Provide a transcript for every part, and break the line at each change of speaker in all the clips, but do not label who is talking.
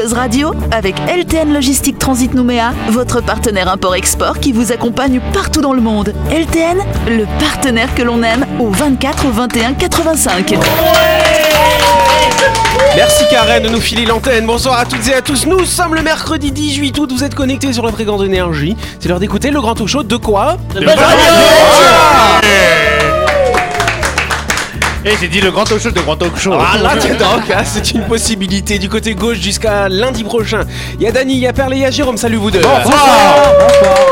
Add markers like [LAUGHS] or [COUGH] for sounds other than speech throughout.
Buzz Radio avec LTN Logistique Transit Nouméa, votre partenaire import-export qui vous accompagne partout dans le monde. LTN, le partenaire que l'on aime au 24 21 85.
Merci Karen de nous filer l'antenne. Bonsoir à toutes et à tous. Nous sommes le mercredi 18 août. Vous êtes connectés sur la fréquence d'énergie. C'est l'heure d'écouter le grand talk show de quoi?
De Buzz
Et j'ai dit le grand talk show de grand talk show.
Ah là, [LAUGHS] tiens donc, ah, c'est une possibilité du côté gauche jusqu'à lundi prochain. Il y a Dany, il y a Perle et il y a Jérôme. Salut vous deux.
Bonsoir,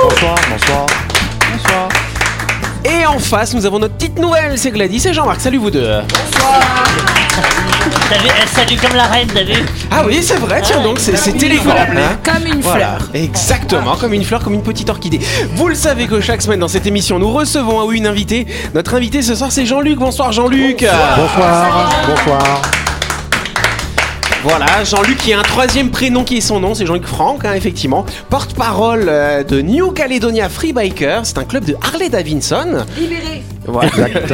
bonsoir, bonsoir.
Et en face, nous avons notre petite nouvelle. C'est Gladys et Jean-Marc. Salut vous deux.
T'as vu Elle salue comme la reine, t'as vu
Ah oui, c'est vrai. Tiens donc, c'est c'est élégant. hein.
Comme une
Voilà,
fleur.
exactement, comme une fleur, comme une petite orchidée. Vous le savez que chaque semaine dans cette émission, nous recevons un ou une invitée. Notre invité ce soir, c'est Jean-Luc. Bonsoir Jean-Luc.
Bonsoir, bonsoir.
Voilà, Jean-Luc qui a un troisième prénom qui est son nom, c'est Jean-Luc Franck, hein, effectivement. Porte-parole euh, de New Caledonia Free Biker, c'est un club de Harley Davidson.
Libéré.
Voilà.
Exact.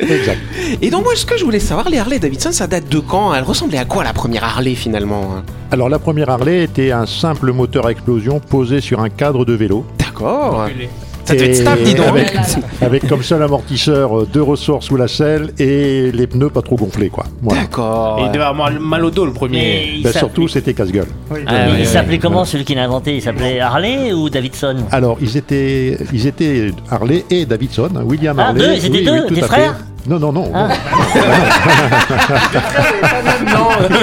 [LAUGHS] exact.
Et donc moi, ce que je voulais savoir, les Harley Davidson, ça date de quand? Elle ressemblait à quoi la première Harley finalement hein?
Alors la première Harley était un simple moteur à explosion posé sur un cadre de vélo.
D'accord. Ça devait
Et
être stable, dis donc.
Avec,
Oh
avec comme seul amortisseur euh, deux ressorts sous la selle et les pneus pas trop gonflés quoi. Voilà.
D'accord.
Et il devait avoir mal au dos le premier.
Ben, surtout c'était casse-gueule.
Ah, il s'appelait comment celui qui l'a inventé? Il s'appelait Harley ou Davidson?
Alors ils étaient ils étaient Harley et Davidson, hein, William
Ah,
Harley.
deux, ils étaient deux, des frères?
fait. Non non non.
Ah.
non. [LAUGHS]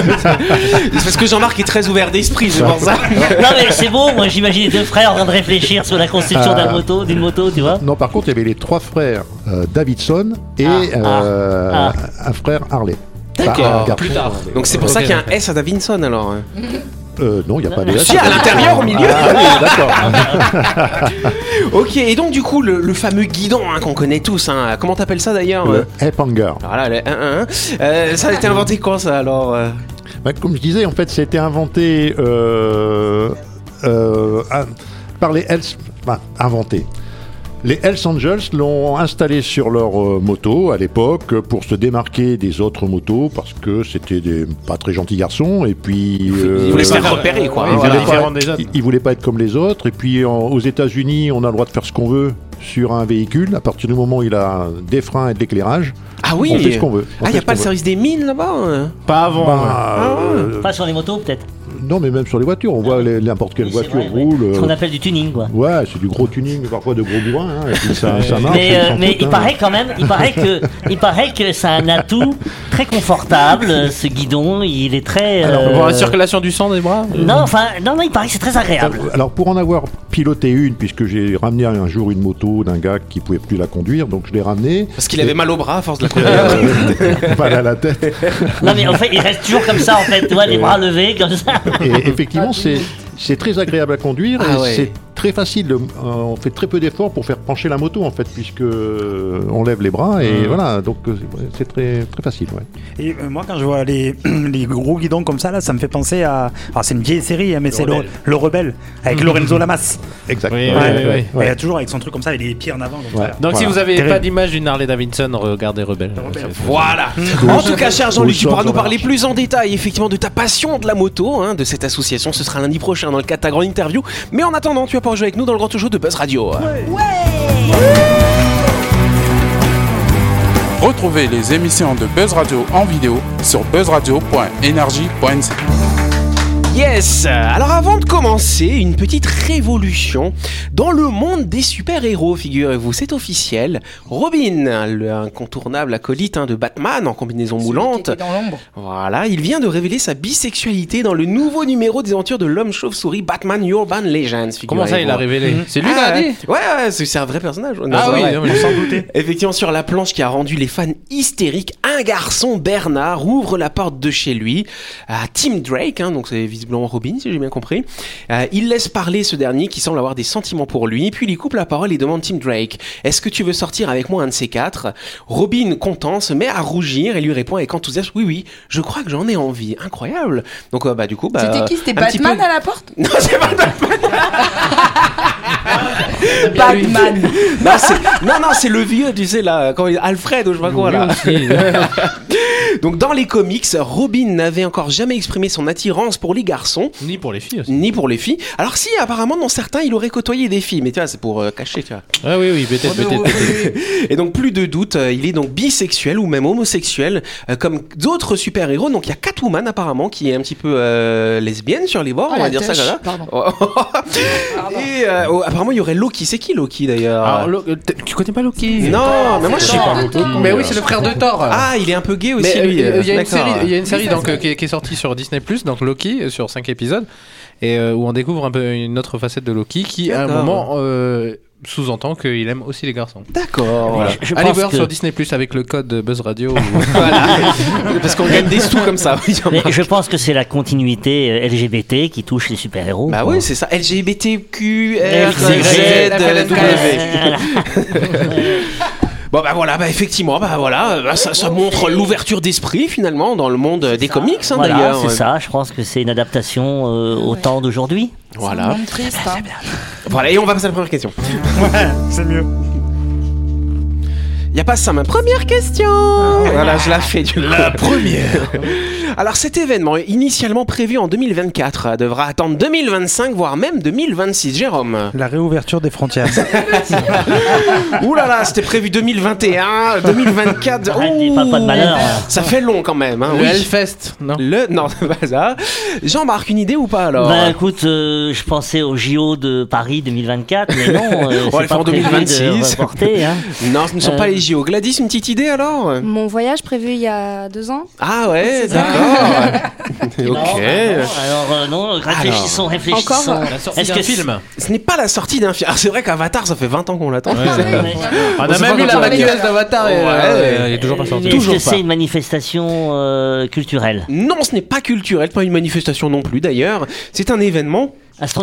C'est parce que Jean-Marc est très ouvert d'esprit, c'est pour ça.
Non mais c'est beau, moi j'imaginais deux frères en train de réfléchir sur la construction
Ah.
d'un moto, d'une moto, tu vois
Non, par contre, il y avait les trois frères euh, Davidson et
Ah,
euh,
ah,
un frère Harley.
D'accord.
Plus tard.
Donc c'est pour ça qu'il y a un S à Davidson alors. [LAUGHS]
Euh, non, il n'y a pas de.
Si, à l'intérieur, au milieu.
Ah oui, d'accord. [LAUGHS]
Ok, et donc du coup, le, le fameux guidon hein, qu'on connaît tous, hein, comment t'appelles ça d'ailleurs
Le Hanger.
Voilà, le 1-1. Euh, ça a été inventé quand ça alors euh
Bah, comme je disais, en fait, c'était inventé euh, euh, à- par les Hells. Enfin, inventé. Les Hells Angels l'ont installé sur leur euh, moto à l'époque pour se démarquer des autres motos parce que c'était des pas très gentils garçons et puis euh,
Ils voulaient se faire repérer quoi.
Ils
voilà.
voulaient pas-
des autres.
ils- ils voulaient pas être comme les autres. Et puis en- aux États-Unis, on a le droit de faire ce qu'on veut sur un véhicule. À partir du moment où il a des freins et de l'éclairage,
Ah oui
on fait ce qu'on veut. On
Ah, il n'y a pas le service des mines là-bas hein?
Pas avant.
Bah, euh,
Pas sur les motos peut-être
non, mais même sur les voitures, on voit les- n'importe quelle voiture
vrai, ouais.
roule.
Ce qu'on
euh,
appelle du tuning quoi.
Ouais, c'est du gros tuning, parfois de gros bourrins, hein, et puis ça, ça marche.
Mais, euh, mais il
hein.
paraît quand même, il paraît que, il paraît que c'est un atout très confortable. Ce guidon, il est très. euh,
Pour la circulation du sang des bras euh,
Non, enfin, non, non, il paraît que c'est très agréable.
Alors pour en avoir piloté une, puisque j'ai ramené un jour une moto d'un gars qui pouvait plus la conduire, donc je l'ai ramené.
Parce qu'il avait mal au bras à force de la conduire.
Euh, [LAUGHS] mal à la tête.
Non, mais en fait, il reste toujours comme ça, en fait, tu vois, les bras levés, comme ça.
Et effectivement, c'est c'est très agréable à conduire
Ah
et
ouais.
c'est très facile. de- euh, on fait très peu d'efforts pour faire pencher la moto en fait, puisque euh, on lève les bras et voilà. Donc euh, c'est très très facile. Ouais.
Et euh, moi, quand je vois les, [CLEARS THROAT] les gros guidons comme ça, là, ça me fait penser à. Alors, c'est une vieille série, hein, mais c'est le,
Rebelle.
le Rebelle, avec Lorenzo Lamas.
Exact.
Oui,
Ouais,
oui,
ouais,
a toujours avec son truc comme ça, avec les pieds en avant. Comme
Ouais.
ça.
Donc si vous avez
Terrible.
pas d'image d'une Harley Davidson, regardez Rebelle.
Voilà. En tout cas, cher Jean-Luc, tu
Ou
pourras nous parler plus en détail, effectivement, de ta passion de la moto, hein, de cette association. Ce sera lundi prochain dans le cadre de ta grande interview. Mais en attendant, tu vas pas jouer avec nous dans le grand show de Buzz Radio.
Retrouvez les émissions de Buzz Radio en vidéo sur buzzradio.energie.nc.
Yes Alors avant de commencer, une petite révolution dans le monde des super-héros, figurez-vous, c'est officiel. Robin, le incontournable acolyte hein, de Batman en combinaison moulante,
Qui était dans l'ombre.
voilà, il vient de révéler sa bisexualité dans le nouveau numéro des aventures de l'homme chauve-souris Batman Urban Legends.
Comment ça, il a révélé C'est lui qui
Ah,
l'a dit
Ouais, ouais, c'est un vrai personnage.
Ah oui, mais sans douter. [LAUGHS]
Effectivement, sur la planche qui a rendu les fans hystériques, un garçon, Bernard, ouvre la porte de chez lui à Tim Drake, hein, donc c'est visiblement Robin, si j'ai bien compris. Euh, il laisse parler ce dernier qui semble avoir des sentiments pour lui, puis il lui coupe la parole et demande Tim Drake Est-ce que tu veux sortir avec moi un de ces quatre? Robin, content, se met à rougir et lui répond avec enthousiasme Oui, oui, je crois que j'en ai envie. Incroyable Donc, euh, bah, du coup, bah.
C'était qui? C'était Batman
peu-
à la porte? [LAUGHS]
Non, c'est pas Batman [LAUGHS]
Batman
Non, non, non, c'est le vieux, tu sais, là, quand il- Alfred ou je sais pas quoi, là. [LAUGHS] Donc dans les comics, Robin n'avait encore jamais exprimé son attirance pour les garçons,
Ni pour les filles aussi.
ni pour les filles. Alors si, apparemment, dans certains, il aurait côtoyé des filles, mais tu vois, c'est pour euh, cacher, tu vois.
Ah oui, oui, peut-être, peut-être, peut-être.
Et donc plus de doute, euh, il est donc bisexuel ou même homosexuel, euh, comme d'autres super-héros. Donc il y a Catwoman apparemment qui est un petit peu euh, lesbienne sur les bords,
Ah,
on va dire ça ça.
pardon. [LAUGHS]
Et euh, oh, apparemment il y aurait Loki. C'est qui Loki d'ailleurs
tu connais pas Loki?
Non, mais moi je sais pas.
Mais oui, c'est le frère de Thor.
Ah, il est un peu gay aussi Lui.
euh, il y a une série, il y a une série donc, euh, qui, est, qui est sortie sur Disney donc Loki, euh, sur 5 épisodes, et euh, où on découvre un peu une autre facette de Loki qui, à un moment, euh, sous-entend qu'il aime aussi les garçons.
D'accord. voilà.
Allez voir
que-
sur Disney avec le code Buzz Radio. ou- [LAUGHS]
Voilà. [LAUGHS] Parce qu'on gagne des sous comme ça. oui,
Mais je pense que c'est la continuité euh, LGBT qui touche les super-héros.
Bah
quoi.
oui, c'est ça. LGBTQ, R,
Z,
Z. [LAUGHS] Bon bah voilà, bah effectivement, bah voilà, bah, ça, ça montre l'ouverture d'esprit finalement dans le monde des comics hein,
Voilà,
d'ailleurs.
c'est ça. Je pense que c'est une adaptation euh, au temps d'aujourd'hui.
Voilà.
C'est triste. Hein.
Voilà, et on va passer à la première question.
Ouais, c'est mieux.
Y a pas ça ma première question. Voilà, je la fais du coup. La première. [LAUGHS] Alors cet événement, initialement prévu en 2024, devra attendre 2025 voire même 2026. Jérôme.
La réouverture des frontières. [LAUGHS]
Ouh là là, c'était prévu 2021, 2024. [LAUGHS]
Arrête, dis pas- pas de malheur.
Ça fait long quand même. Hein,
Le
oui.
Hellfest, non
Le non, c'est pas ça. Jean-Marc, une idée ou pas alors
Bah écoute, euh, je pensais au JO de Paris 2024, mais non, euh,
On va le
c'est
faire en
pas prévu
2026.
de reporter. Hein.
Non, ce ne sont
Euh,
pas les JO. Gladys, une petite idée alors?
Mon voyage prévu il y a deux ans
Ah ouais, d'accord. [LAUGHS] [LAUGHS] Ok.
non, alors euh, non, réfléchissons, réfléchissons.
Encore?
La sortie
Est-ce
d'un
que
film.
Ce n'est pas la sortie d'un film. Alors, C'est vrai qu'Avatar, ça fait 20 ans qu'on l'attend.
Ouais,
Ouais.
On
On
a même vu la maquilleuse d'Avatar et
Ouais.
euh, il est toujours pas sorti.
Est-ce que c'est une manifestation euh, culturelle?
Non, ce n'est pas culturel, pas une manifestation non plus d'ailleurs. C'est un événement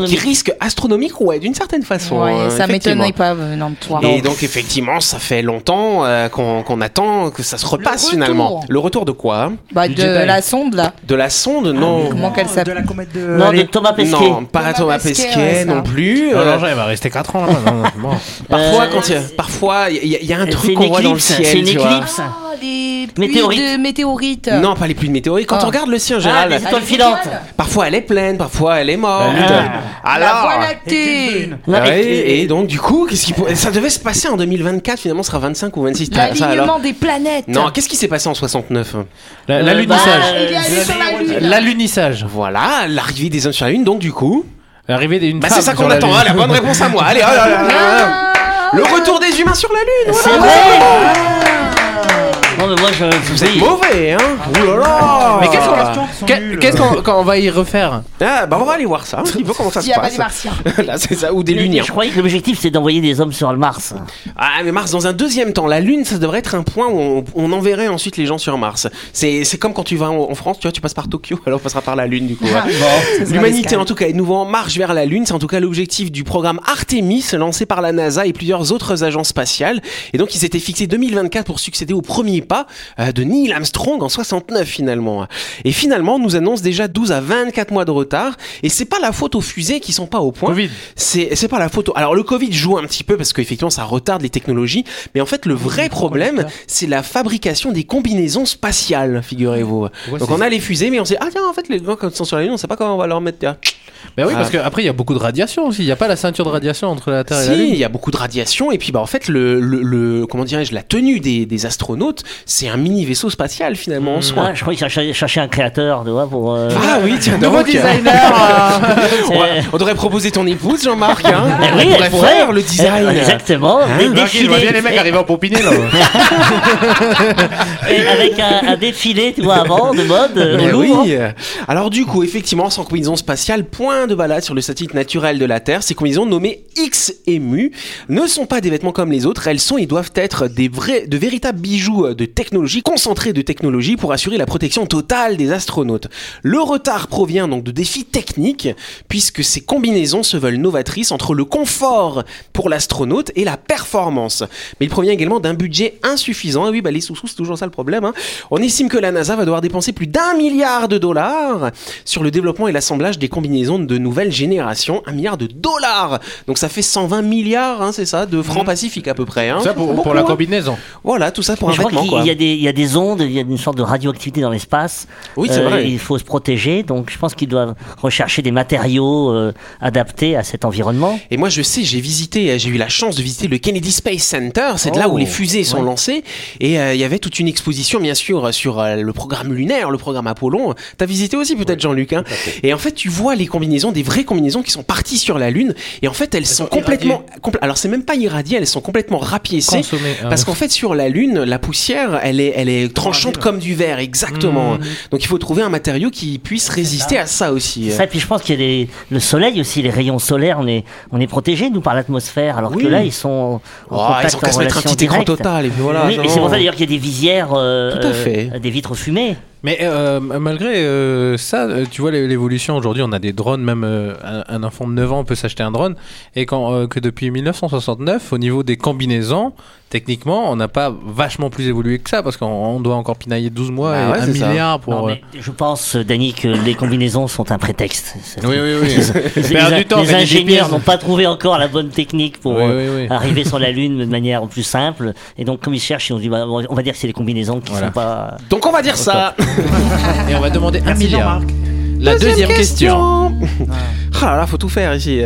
qui risque astronomique, ouais, d'une certaine façon.
Ouais,
hein,
ça m'étonnerait pas venant de toi.
Et donc effectivement, ça fait longtemps euh, qu'on attend que ça se repasse finalement. Le retour de quoi
Bah, de
Jedi.
la sonde là.
De la sonde Non.
Comment qu'elle
De
s'appelle
la comète de.
Non, de. Thomas Pesquet.
Non, pas
Thomas
Thomas
Pesquet,
Pesquet
ouais, ça.
non plus.
Non,
Euh,
non, il va rester 4 ans là-bas. non, bon.
parfois,
Euh,
quand il y a, parfois, il y, a- il y a un truc qu'on voit dans le ciel.
c'est une éclipse.
Ah, les pluies
Météorites.
de météorites.
Non, pas les pluies de météorites. Quand
Ah.
on regarde le ciel en
Ah,
général,
des
Ah,
étoiles
les
filantes.
étoiles.
parfois elle est pleine, parfois elle est morte.
Ah.
La Voie
Alors.
lactée.
Non, mais-
Ouais, et, donc du coup, qu'est-ce qui pour- ça devait se passer en 2024 finalement, ce sera 25 ou 26 ça, alors
L'alignement des planètes.
Non, qu'est-ce qui s'est passé en 69
La-
Euh,
L'alunissage.
bah,
Il est allé sur la lune.
L'alunissage.
Voilà, l'arrivée des hommes sur la lune, donc du coup,
L'arrivée d'une
bah
femme
c'est ça
sur
qu'on
la
attend.
Lune.
Ah, la bonne réponse à moi. Allez, oh là là là là.
Ah,
le retour des humains sur la lune.
C'est
voilà.
Non, mais moi, je.
Vous êtes mauvais, hein Ouh là là
Mais qu'est-ce qu'on
nulles.
Qu'est-ce qu'on quand on va y refaire
Ah, bah on va aller voir ça un petit peu comment ça
Il
se
n'y a pas
passe.
des martiens. [LAUGHS]
Là, c'est ça, ou des luniens.
Je croyais que l'objectif c'était d'envoyer des hommes sur le Mars.
Ah, mais Mars, dans un deuxième temps, la Lune, ça devrait être un point où on, on enverrait ensuite les gens sur Mars. C'est c'est comme quand tu vas en, en France, tu vois, tu passes par Tokyo, [LAUGHS] alors on passera par la Lune, du coup. ouais. L'humanité, en tout cas, est de nouveau en marche vers la Lune. C'est en tout cas l'objectif du programme Artemis, lancé par la NASA et plusieurs autres agences spatiales. Et donc, il s'était fixé 2024 pour succéder au premier pas euh, de Neil Armstrong en 69, finalement. Et finalement, on nous annonce déjà 12 à 24 mois de retard. Et c'est pas la faute aux fusées qui sont pas au point.
Covid.
C'est c'est pas la photo. Alors le Covid joue un petit peu parce qu'effectivement ça retarde les technologies, mais en fait le vrai problème c'est la fabrication des combinaisons spatiales, figurez-vous.
Pourquoi
Donc on a les fusées, mais on sait ah tiens en fait les gens quand ils sont sur la lune, on sait pas comment on va leur mettre. tiens.
Mais oui,
Ah.
parce qu'après, il y a beaucoup de radiation aussi. Il n'y a pas la ceinture de radiation entre la Terre et la
Si,
Lune.
il y a beaucoup de radiation et puis bah en fait le, le, le- comment dirais-je la tenue des, des astronautes, c'est un mini vaisseau spatial finalement en soi.
Ah, je croyais qu'il cherchait, cherchait un créateur, tu vois, pour. euh,
Ah oui, tiens
Nouveau
donc.
designer. euh, [LAUGHS]
On, va- on devrait proposer ton épouse Jean-Marc. Hein.
Eh oui,
Elle pourrait
pourrait.
faire le design.
Euh, Exactement. des
Tranquille, je vois bien les mecs arriver en pompiné là. [LAUGHS]
et avec un, un défilé, tu vois, avant, de mode. euh,
Mais
au Louvre.
oui. Alors du coup, effectivement, sans combinaison spatiale, point de balade sur le satellite naturel de la Terre. Ces combinaisons nommées X et Mu ne sont pas des vêtements comme les autres. Elles sont et doivent être des vrais, de véritables bijoux de technologie, concentrés de technologie pour assurer la protection totale des astronautes. Le retard provient donc de défis techniques, puisque ces combinaisons se veulent novatrices entre le confort pour l'astronaute et la performance. Mais il provient également d'un budget insuffisant. Et oui, bah, les sous-sous, c'est toujours ça le problème. hein. On estime que la NASA va devoir dépenser plus d'un milliard de dollars sur le développement et l'assemblage des combinaisons de de nouvelle génération, un milliard de dollars. Donc ça fait 120 milliards, hein, c'est ça, de francs pacifiques à peu près. Hein.
Ça pour,
Beaucoup,
pour la
hein.
combinaison.
Voilà, tout ça pour
Mais
un
je crois
vêtement.
qu'il
quoi.
y a, des, il y a des ondes, il y a une sorte de radioactivité dans l'espace.
Oui, c'est
Euh,
vrai.
Il faut se protéger, donc je pense qu'ils doivent rechercher des matériaux euh, adaptés à cet environnement.
Et moi, je sais, j'ai visité, j'ai eu la chance de visiter le Kennedy Space Center. C'est de là
Oh,
où les fusées sont
ouais.
lancées. Et euh, il y avait toute une exposition, bien sûr, sur euh, le programme lunaire, le programme Apollon. T'as visité aussi, peut-être, Jean-Luc. Hein et en fait, tu vois les combinaisons, des vraies combinaisons qui sont parties sur la Lune. Et en fait, elles, sont,
sont
complètement. compl- Alors, c'est même pas irradié, elles sont complètement rapiécées.
Consommé. hein.
Parce qu'en fait, sur la Lune, la poussière, elle est, elle est tranchante comme du verre, exactement.
Mmh.
Donc, il faut trouver un matériau qui puisse résister à ça aussi.
Ça, et puis je pense qu'il y a des, le soleil aussi, les rayons solaires, on est, on est protégé nous par l'atmosphère, alors
Oui.
que là ils sont en
Oh, ils ont qu'à se mettre un petit écran total et puis voilà.
oui,
c'est
pour ça d'ailleurs qu'il y a des visières, euh,
Tout à fait.
euh, des vitres fumées.
Mais euh, malgré euh, ça, euh, tu vois l'é- l'évolution aujourd'hui, on a des drones, même euh, un, enfant de 9 ans peut s'acheter un drone, et quand, euh, que depuis 1969, au niveau des combinaisons, techniquement, on n'a pas vachement plus évolué que ça, parce qu'on on doit encore pinailler 12 mois
Bah
et
ouais,
un
c'est ça.
milliard pour...
Non,
euh,
mais je pense, Dany, que les combinaisons sont un prétexte. [LAUGHS]
Oui, oui, oui.
Les,
du temps,
les ingénieurs n'ont pas trouvé encore la bonne technique pour
Oui,
euh,
oui, oui.
arriver sur la [LAUGHS] Lune de manière plus simple. Et donc, comme ils cherchent, ils ont dit, bah, on va dire que c'est les combinaisons qui
Voilà.
sont pas.
Donc, on va dire ça.
Et on va demander un milliard.
Jean-Marc.
La deuxième, question. [LAUGHS]
Ah là là, faut tout faire ici.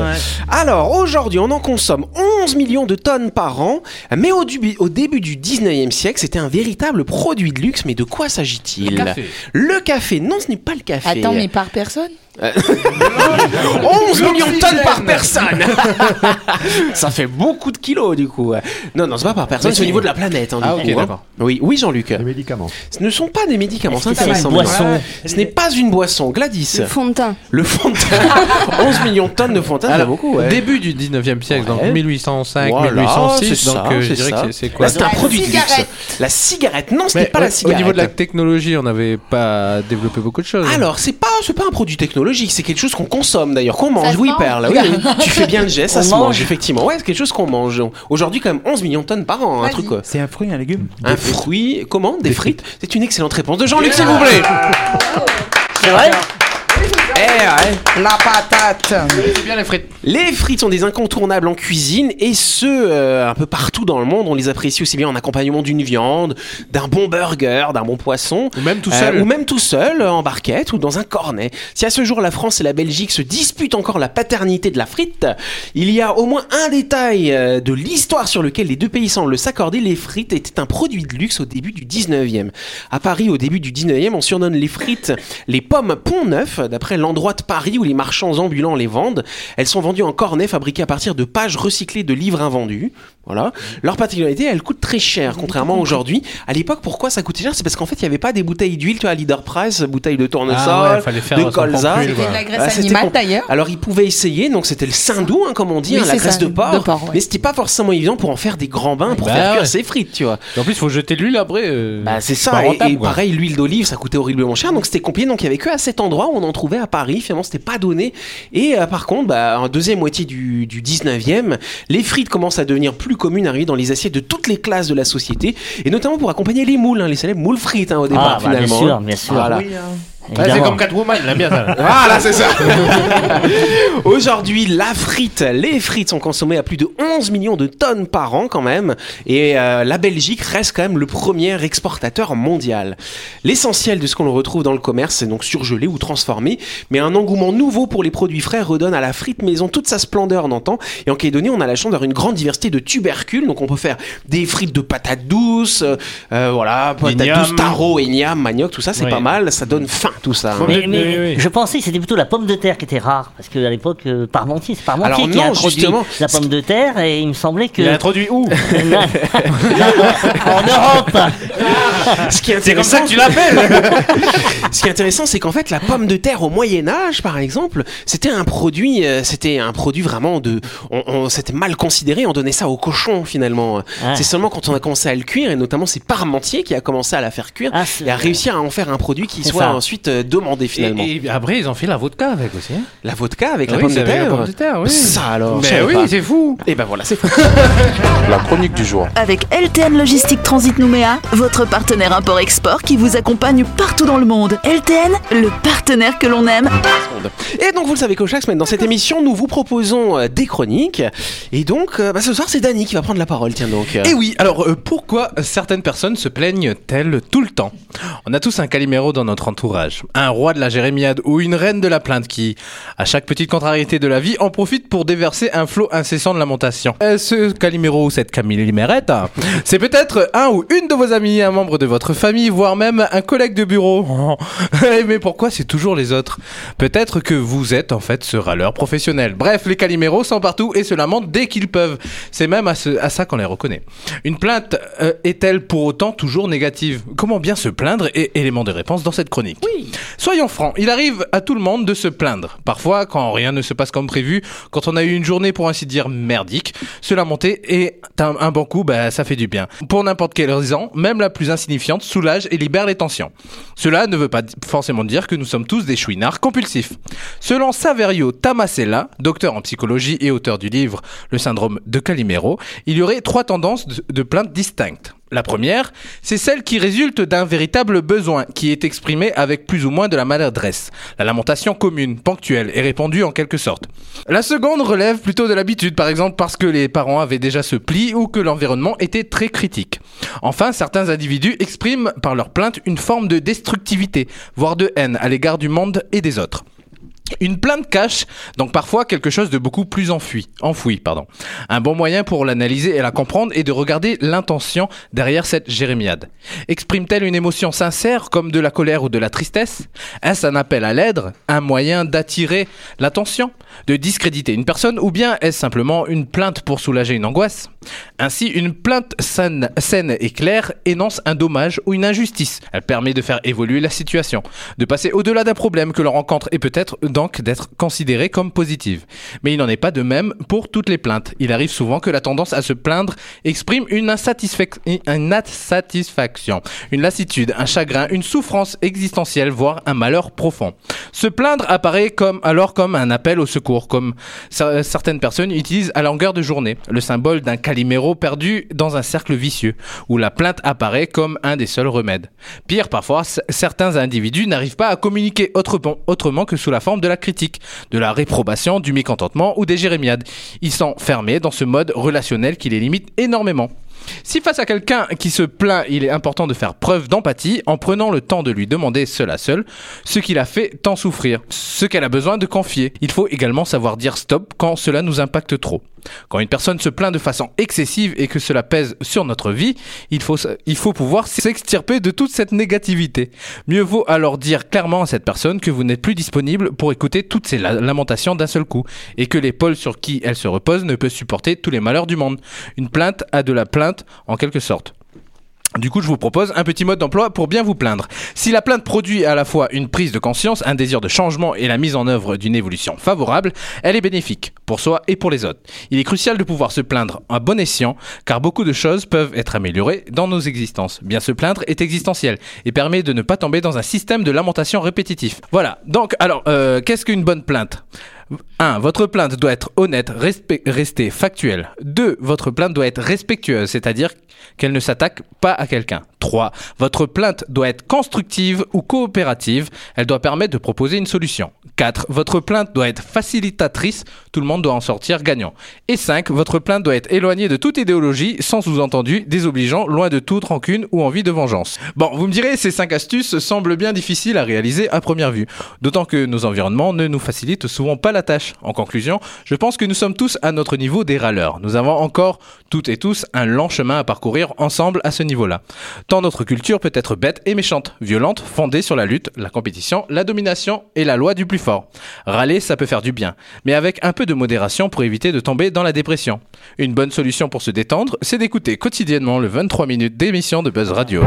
Alors, aujourd'hui, on en consomme 11 millions de tonnes par an, mais au, du- au début du 19e siècle, c'était un véritable produit de luxe, mais de quoi s'agit-il?
Le café.
Le café. Non, ce n'est pas le café.
Attends, mais par personne? [LAUGHS]
11 millions de tonnes par personne [LAUGHS] Ça fait beaucoup de kilos, du coup. Non, non, c'est pas par personne, c'est au niveau de la planète. hein, du
Ah,
coup,
ok,
hein.
d'accord.
Oui, oui Jean-Luc.
Les médicaments.
Ce ne sont pas des médicaments,
Est-ce
c'est intéressant.
une boisson?
Ce n'est pas une boisson, Gladys.
Le fond de teint.
Le fond de teint. [LAUGHS] 11 millions de tonnes de teint, c'est beaucoup, ouais.
Début du 19e siècle, donc
Ouais.
1805,
Voilà,
1806,
c'est
donc
ça,
euh, je dirais
ça.
que c'est- quoi
Là, c'est un produit de luxe.
cigarette.
La cigarette, non, ce n'est pas
au-
la cigarette.
Au niveau de la technologie, on n'avait pas développé beaucoup de choses.
Alors, c'est pas, c'est pas un produit technologique, c'est quelque chose qu'on consomme d'ailleurs, qu'on mange. Oui, Perle, oui, [LAUGHS] tu fais bien le geste, ça
On
se
mange.
mange, effectivement. Ouais, c'est quelque chose qu'on mange. Aujourd'hui, quand même, 11 millions de tonnes par an, un truc. quoi.
C'est un fruit, un légume?
Un fruit, comment? Des frites? C'est une excellente réponse de Jean-Luc, s'il vous plaît.
C'est vrai?
Ouais.
La patate.
c'est bien les frites.
Les frites sont des incontournables en cuisine et ce, euh, un peu partout dans le monde. On les apprécie aussi bien en accompagnement d'une viande, d'un bon burger, d'un bon poisson.
Ou même tout
Euh,
seul.
ou même tout seul, euh, en barquette ou dans un cornet. Si à ce jour la France et la Belgique se disputent encore la paternité de la frite, il y a au moins un détail euh, de l'histoire sur lequel les deux pays semblent s'accorder. Les frites étaient un produit de luxe au début du 19e. À Paris, au début du 19e, on surnomme les frites les pommes Pont Neuf, d'après l'endroit de Paris où les marchands ambulants les vendent. Elles sont vendues en cornet fabriquées à partir de pages recyclées de livres invendus. Voilà. Leur particularité, elles coûtent très cher, contrairement à aujourd'hui. À l'époque, pourquoi ça coûtait cher? C'est parce qu'en fait, il n'y avait pas des bouteilles d'huile, tu vois, à Leader Price, bouteilles de tournesol,
Ah ouais, fallait faire
de colza.
C'était de la graisse animale d'ailleurs.
Alors, ils pouvaient essayer, donc c'était le saindoux, hein, comme on dit,
Oui,
hein, la graisse
ça,
de
de
porc.
ouais.
Mais c'était pas forcément évident pour en faire des grands bains, pour
Bah
faire cuire
ouais.
ses frites, tu vois.
En plus, il faut jeter de l'huile après. euh,
Bah, c'est ça. Et,
rentable,
et
quoi.
pareil, l'huile d'olive, ça coûtait horriblement cher, donc c'était compliqué. Donc il y avait que à cet endroit où on en trouvait à Paris. Finalement, c'était pas donné. Et euh, par contre, bah, en deuxième moitié du, du 19e, les frites commencent à devenir plus communes, arriver dans les assiettes de toutes les classes de la société, et notamment pour accompagner les moules, hein, les célèbres moules frites hein, au départ
Ah, bah, bien
finalement.
sûr, bien sûr.
Voilà.
Ouais, c'est comme Catwoman, il aime bien ça. [LAUGHS]
Voilà, c'est ça. [LAUGHS] Aujourd'hui, la frite, les frites sont consommées à plus de 11 millions de tonnes par an quand même. Et euh, la Belgique reste quand même le premier exportateur mondial. L'essentiel de ce qu'on retrouve dans le commerce, c'est donc surgelé ou transformé. Mais un engouement nouveau pour les produits frais redonne à la frite maison toute sa splendeur d'antan. Et en Calédonie, on a la chance d'avoir une grande diversité de tubercules. Donc on peut faire des frites de patates douces, euh, euh, voilà, patates douces, taro, igname, manioc, tout ça, c'est
Oui.
pas mal. Ça donne faim tout ça. hein.
Mais,
Oui,
mais
oui, oui.
je pensais que c'était plutôt la pomme de terre qui était rare, parce qu'à l'époque, euh, Parmentier, c'est Parmentier
Alors
qui a introduit
justement.
la pomme de terre, et il me semblait que...
Il a introduit où [LAUGHS]
en [LAUGHS] Europe
Ce qui est
C'est comme
intéressant,
ça que tu l'appelles [LAUGHS]
Ce qui est intéressant, c'est qu'en fait, la pomme de terre au Moyen Âge, par exemple, c'était un produit, euh, c'était un produit vraiment de, on, on- c'était mal considéré. On donnait ça aux cochons finalement. C'est seulement quand on a commencé à le cuire, et notamment c'est Parmentier qui a commencé à la faire cuire
Ah,
et à réussir à en faire un produit qui soit
ça.
ensuite vite euh, demandé finalement.
Et, et après, ils ont fait la vodka avec aussi. hein.
La vodka avec la
Oui,
pomme de
c'est avec la
terre.
pomme de terre, oui.
Ça alors.
Mais oui, c'est fou.
Et ben voilà, c'est fou. [LAUGHS]
La chronique du jour.
Avec LTN Logistique Transit Nouméa, votre partenaire import-export qui vous accompagne partout dans le monde. LTN, le partenaire que l'on aime.
Et donc vous le savez que chaque semaine dans cette émission, nous vous proposons euh, des chroniques. Et donc euh, bah, ce soir, c'est Dany qui va prendre la parole. Tiens donc.
Et oui, alors euh, pourquoi certaines personnes se plaignent-elles tout le temps? On a tous un Calimero dans notre entourage, un roi de la jérémiade ou une reine de la plainte qui, à chaque petite contrariété de la vie, en profite pour déverser un flot incessant de lamentation. Ce Calimero ou cette Calimérette, hein, c'est peut-être un ou une de vos amis, un membre de votre famille, voire même un collègue de bureau. [LAUGHS] Mais pourquoi c'est toujours les autres? Peut-être que vous êtes en fait ce râleur professionnel. Bref, les Caliméros sont partout et se lamentent dès qu'ils peuvent. C'est même à, ça qu'on les reconnaît. Une plainte euh, est-elle pour autant toujours négative? Comment bien se plaindre? Et élément de réponse dans cette chronique. Soyons francs, il arrive à tout le monde de se plaindre. Parfois, quand rien ne se passe comme prévu, quand on a eu une journée pour ainsi dire merdique, se lamenter et un, un bon coup, bah, ça fait du bien. Pour n'importe quelle raison, même la plus insignifiante soulage et libère les tensions. Cela ne veut pas forcément dire que nous sommes tous des chouinards compulsifs. Selon Saverio Tamasella, docteur en psychologie et auteur du livre Le syndrome de Calimero, il y aurait trois tendances de, de plainte distinctes. La première, c'est celle qui résulte d'un véritable besoin qui est exprimé avec plus ou moins de la maladresse. La lamentation commune, ponctuelle et répandue en quelque sorte. La seconde relève plutôt de l'habitude, par exemple parce que les parents avaient déjà ce pli ou que l'environnement était très critique. Enfin, certains individus expriment par leur plainte une forme de destructivité, voire de haine à l'égard du monde et des autres. Une plainte cache donc parfois quelque chose de beaucoup plus enfoui, enfoui pardon. Un bon moyen pour l'analyser et la comprendre est de regarder l'intention derrière cette jérémiade. Exprime-t-elle une émotion sincère comme de la colère ou de la tristesse? Est-ce un appel à l'aide Un moyen d'attirer l'attention? De discréditer une personne Ou bien est-ce simplement une plainte pour soulager une angoisse Ainsi, une plainte saine, saine et claire énonce un dommage ou une injustice. Elle permet de faire évoluer la situation, de passer au-delà d'un problème que l'on rencontre et peut-être donc d'être considérée comme positive. Mais il n'en est pas de même pour toutes les plaintes. Il arrive souvent que la tendance à se plaindre exprime une, insatisfac- une insatisfaction, une lassitude, un chagrin, une souffrance existentielle, voire un malheur profond. Se plaindre apparaît alors comme un appel au secours, comme cer- certaines personnes utilisent à longueur de journée, le symbole d'un caliméro perdu dans un cercle vicieux, où la plainte apparaît comme un des seuls remèdes. Pire, parfois, certains individus n'arrivent pas à communiquer autrement, autrement que sous la forme de la critique, de la réprobation, du mécontentement ou des jérémiades. Ils sont fermés dans ce mode relationnel qui les limite énormément. Si face à quelqu'un qui se plaint, il est important de faire preuve d'empathie en prenant le temps de lui demander seul à seul ce qu'il a fait tant souffrir, ce qu'elle a besoin de confier. Il faut également savoir dire stop quand cela nous impacte trop. Quand une personne se plaint de façon excessive et que cela pèse sur notre vie, il faut, pouvoir s'extirper de toute cette négativité. Mieux vaut alors dire clairement à cette personne que vous n'êtes plus disponible pour écouter toutes ces la- lamentations d'un seul coup et que l'épaule sur qui elle se repose ne peut supporter tous les malheurs du monde. Une plainte a de la plainte en quelque sorte. Du coup, je vous propose un petit mode d'emploi pour bien vous plaindre. Si la plainte produit à la fois une prise de conscience, un désir de changement et la mise en œuvre d'une évolution favorable, elle est bénéfique pour soi et pour les autres. Il est crucial de pouvoir se plaindre à bon escient, car beaucoup de choses peuvent être améliorées dans nos existences. Bien se plaindre est existentiel et permet de ne pas tomber dans un système de lamentation répétitif. Voilà. Donc, alors, euh, qu'est-ce qu'une bonne plainte? 1. Votre plainte doit être honnête, rester factuelle. 2. Votre plainte doit être respectueuse, c'est-à-dire qu'elle ne s'attaque pas à quelqu'un. 3. Votre plainte doit être constructive ou coopérative. Elle doit permettre de proposer une solution. 4. Votre plainte doit être facilitatrice. Tout le monde doit en sortir gagnant. Et 5. Votre plainte doit être éloignée de toute idéologie, sans sous-entendu désobligeant, loin de toute rancune ou envie de vengeance. Bon, vous me direz, ces 5 astuces semblent bien difficiles à réaliser à première vue. D'autant que nos environnements ne nous facilitent souvent pas la En conclusion, je pense que nous sommes tous à notre niveau des râleurs. Nous avons encore, toutes et tous, un lent chemin à parcourir ensemble à ce niveau-là. Tant notre culture peut être bête et méchante, violente, fondée sur la lutte, la compétition, la domination et la loi du plus fort. Râler, ça peut faire du bien, mais avec un peu de modération pour éviter de tomber dans la dépression. Une bonne solution pour se détendre, c'est d'écouter quotidiennement le 23 minutes d'émission de Buzz Radio.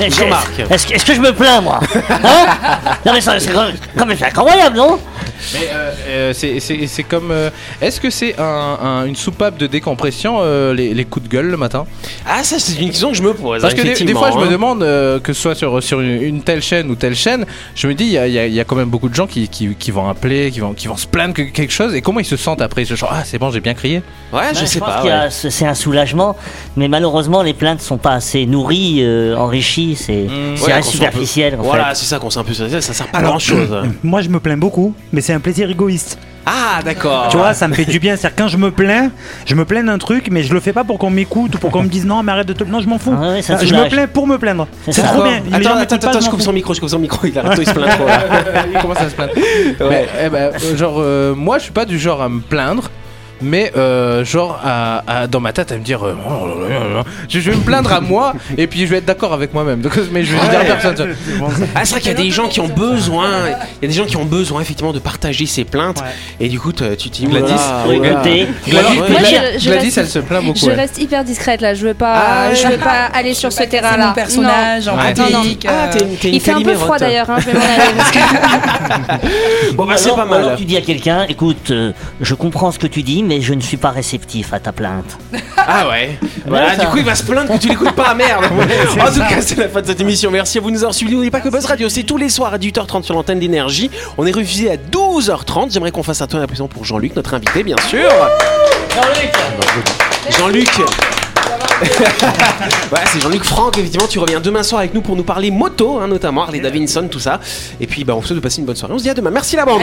Est-ce que, je me plains, moi Hein? Non, mais c'est incroyable, non?
Mais euh, euh, c'est- c'est c'est comme. euh, Est-ce que c'est un- un- une soupape de décompression, euh, les, les coups de gueule le matin?
Ah, ça, c'est une question que je me pose.
Parce que des, fois, je me
hein.
demande, euh, que ce soit sur, sur une, une telle chaîne ou telle chaîne, je me dis, il y a, il y a- y a quand même beaucoup de gens qui, qui, qui vont appeler, qui vont, qui vont se plaindre que quelque chose, et comment ils se sentent après? Ce genre, ah, c'est bon, j'ai bien crié.
Ouais, je sais
pense
pas. ouais.
c'est un soulagement, mais malheureusement les plaintes sont pas assez nourries, euh, enrichies, c'est
Ouais,
un superficiel en
Voilà, c'est ça qu'on sait un peu. Ça sert pas à grand chose. [CLEARS THROAT]
Moi, je me plains beaucoup, mais c'est un plaisir égoïste.
Ah, d'accord.
Tu vois, ça me fait du bien. C'est-à-dire, quand je me plains, je me plains d'un truc, mais je le fais pas pour qu'on m'écoute ou pour qu'on me dise non, mais arrête de te. Non, je m'en fous.
Ah ouais, ça te
je me
soulage.
plains pour me plaindre.
C'est
trop bien. Les gens
Attends,
m'écoutent
attends,
pas,
attends,
je m'en
coupe
fous.
son micro, je coupe son micro. Il arrête, il se plaint trop. là. [LAUGHS]
il commence à se plaindre. Mais, eh ben, euh, genre, euh, moi, je suis pas du genre à me plaindre. Mais euh, genre à, à- dans ma tête à me dire euh, Oh là là là là. je, je vais me plaindre à moi et puis je vais être d'accord avec moi-même donc mais je vais dire à personne.
Ah, c'est vrai qu'il y a des gens qui ont besoin, il y a des gens qui ont besoin effectivement de partager ces plaintes. Et du coup, tu dis,
Gladys,
Gladys,
ouais.
Elle se plaint beaucoup
Je reste hyper discrète là, je veux pas,
Ah,
je
ouais.
veux pas aller sur ce
C'est
terrain-là.
mon personnage en
Ouais.
Ah, t'es
euh,
Il fait un peu froid d'ailleurs, hein, [LAUGHS]
Bon, bah, c'est
Alors-
pas mal.
alors tu dis à quelqu'un, écoute, je comprends ce que tu dis, mais je ne suis pas réceptif à ta plainte. [LAUGHS]
Ah ouais. Voilà, du coup, il va se plaindre que tu l'écoutes pas, merde. [LAUGHS] en tout cas, c'est la fin de cette émission. Merci à vous de nous avoir suivis. N'oubliez pas que Buzz Radio, c'est tous les soirs à 18h30 sur l'antenne d'énergie. On est refusé à 12h30. J'aimerais qu'on fasse un tour d'applaudissement pour Jean-Luc, notre invité, bien sûr. Jean-Luc. voilà, c'est Jean-Luc Franck, effectivement, tu reviens demain soir avec nous pour nous parler moto, hein, notamment Harley Davidson, tout ça. Et puis, bah, on se souhaite de passer une bonne soirée. On se dit à demain. Merci la bande.